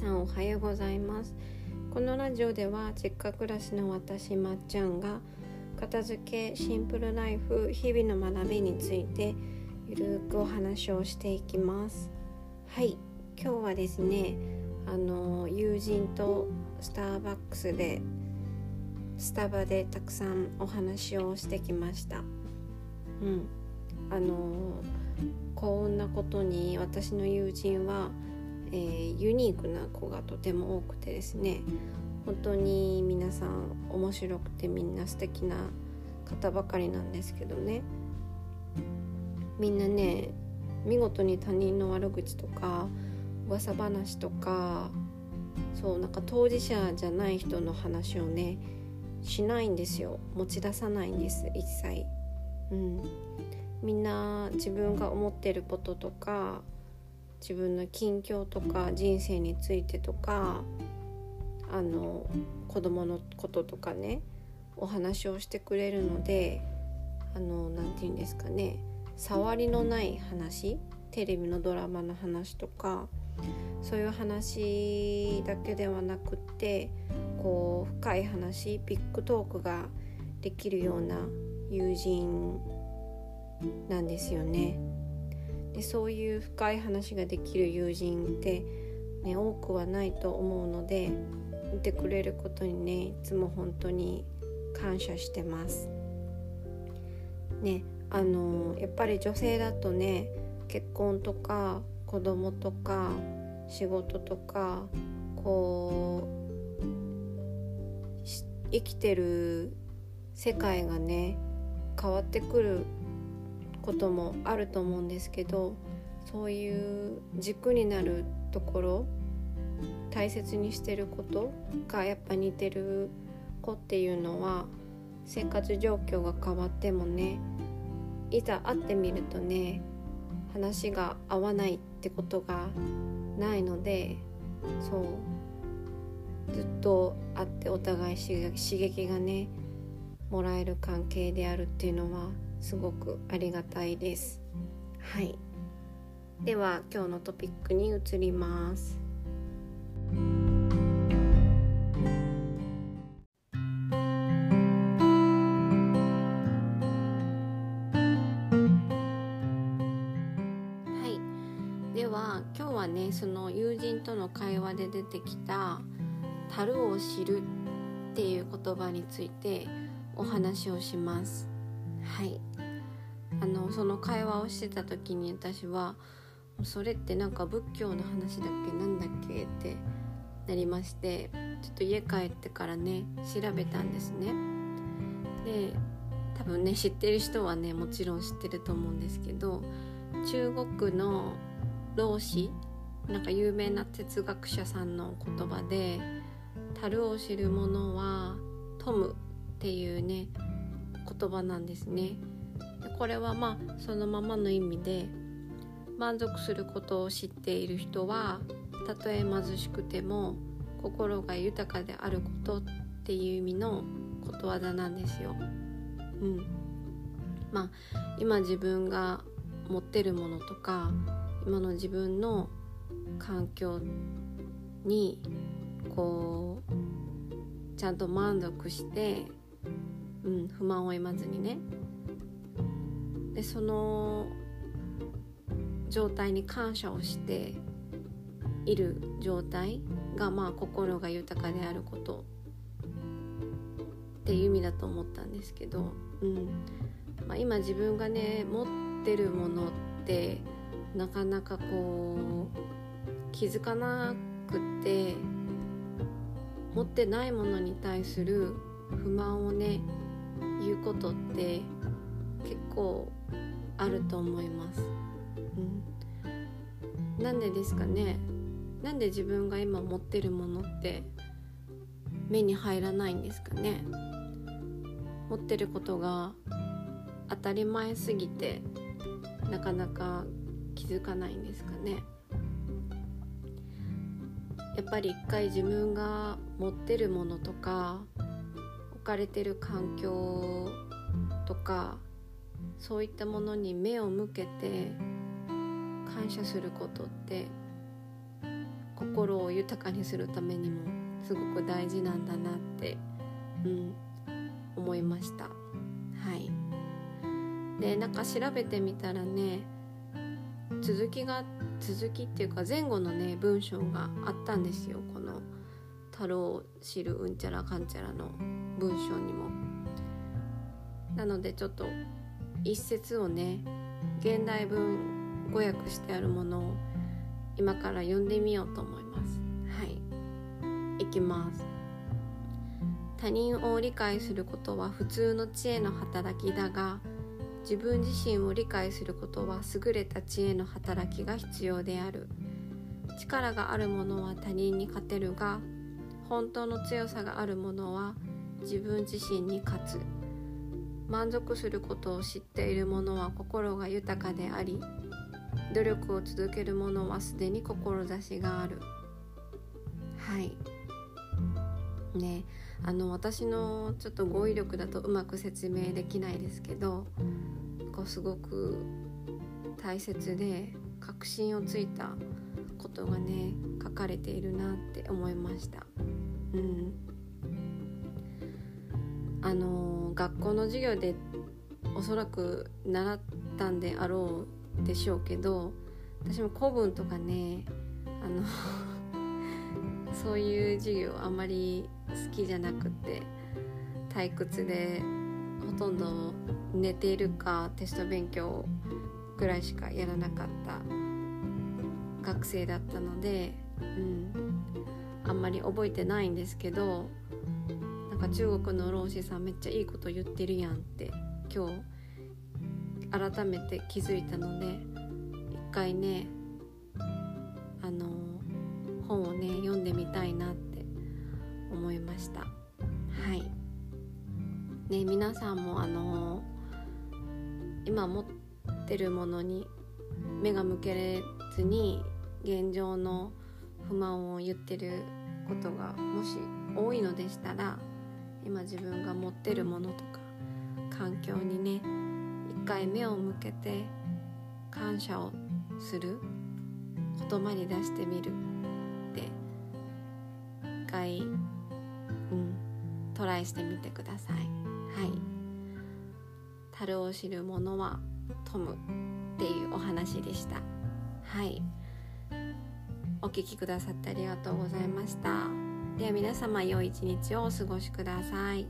さんおはようございます。このラジオでは実家暮らしの私まっちゃんが片付けシンプルライフ日々の学びについてゆるくお話をしていきます。はい今日はですねあの友人とスターバックスでスタバでたくさんお話をしてきました。うんあの幸運なことに私の友人はえー、ユニークな子がとても多くてですね本当に皆さん面白くてみんな素敵な方ばかりなんですけどね。みんなね見事に他人の悪口とか噂話とかそうなんか当事者じゃない人の話をねしないんですよ。持ち出さないんです一切。うん。みんな自分が思ってることとか自分の近況とか人生についてとかあの子供のこととかねお話をしてくれるのであの何て言うんですかね触りのない話テレビのドラマの話とかそういう話だけではなくってこう深い話ビッグトークができるような友人なんですよね。でそういう深い話ができる友人って、ね、多くはないと思うので見てくれることにねいつも本当に感謝してます。ねあのやっぱり女性だとね結婚とか子供とか仕事とかこう生きてる世界がね変わってくることもあると思うんですけどそういう軸になるところ大切にしてることがやっぱ似てる子っていうのは生活状況が変わってもねいざ会ってみるとね話が合わないってことがないのでそうずっと会ってお互い刺激がねもらえる関係であるっていうのはすごくありがたいです。はい。では今日のトピックに移ります。はい。では今日はねその友人との会話で出てきた「樽を知る」っていう言葉についてお話をします。はい。その会話をしてた時に私はそれってなんか仏教の話だっけなんだっけってなりましてちょっと家帰ってからね調べたんですねで多分ね知ってる人はねもちろん知ってると思うんですけど中国の老子なんか有名な哲学者さんの言葉で「樽を知る者は富む」っていうね言葉なんですね。これはまあそのままの意味で満足することを知っている人はたとえ貧しくても心が豊かであることっていう意味のことわざなんですよ。うん、まあ今自分が持ってるものとか今の自分の環境にこうちゃんと満足して、うん、不満を得まずにねでその状態に感謝をしている状態がまあ心が豊かであること。っていう意味だと思ったんですけど、うん。まあ、今自分がね持ってるものってなかなかこう気づかなくって持ってないものに対する不満をね言うことって構あると思います。うん、なんでですかね。なんで自分が今持ってるものって目に入らないんですかね。持ってることが当たり前すぎてなかなか気づかないんですかね。やっぱり一回自分が持ってるものとか置かれてる環境とかそういったものに目を向けて感謝することって心を豊かにするためにもすごく大事なんだなって、うん、思いました。はい。でなんか調べてみたらね続きが続きっていうか前後のね文章があったんですよ。この「太郎知るうんちゃらかんちゃら」の文章にも。なのでちょっと一節をね現代文語訳してあるものを今から読んでみようと思います。はい。いきます。他人を理解することは普通の知恵の働きだが自分自身を理解することは優れた知恵の働きが必要である。力があるものは他人に勝てるが本当の強さがあるものは自分自身に勝つ。満足することを知っている者は心が豊かであり努力を続ける者はすでに志がある。はい。ねあの私のちょっと語彙力だとうまく説明できないですけどこうすごく大切で確信をついたことがね書かれているなって思いました。うん。あの学校の授業でおそらく習ったんであろうでしょうけど私も古文とかねあの そういう授業あんまり好きじゃなくて退屈でほとんど寝ているかテスト勉強ぐらいしかやらなかった学生だったので、うん、あんまり覚えてないんですけどか中国の老師さんめっちゃいいこと言ってるやんって今日改めて気づいたので一回ねあの本をね読んでみたいなって思いました。はい。ね皆さんもあの今持ってるものに目が向けれずに現状の不満を言ってることがもし多いのでしたら今自分が持ってるものとか環境にね一回目を向けて感謝をする言葉に出してみるって一回うんトライしてみてください。はい。樽を知る者はトムっていうお話でした。はい。お聴きくださってありがとうございました。では皆様良い一日をお過ごしください。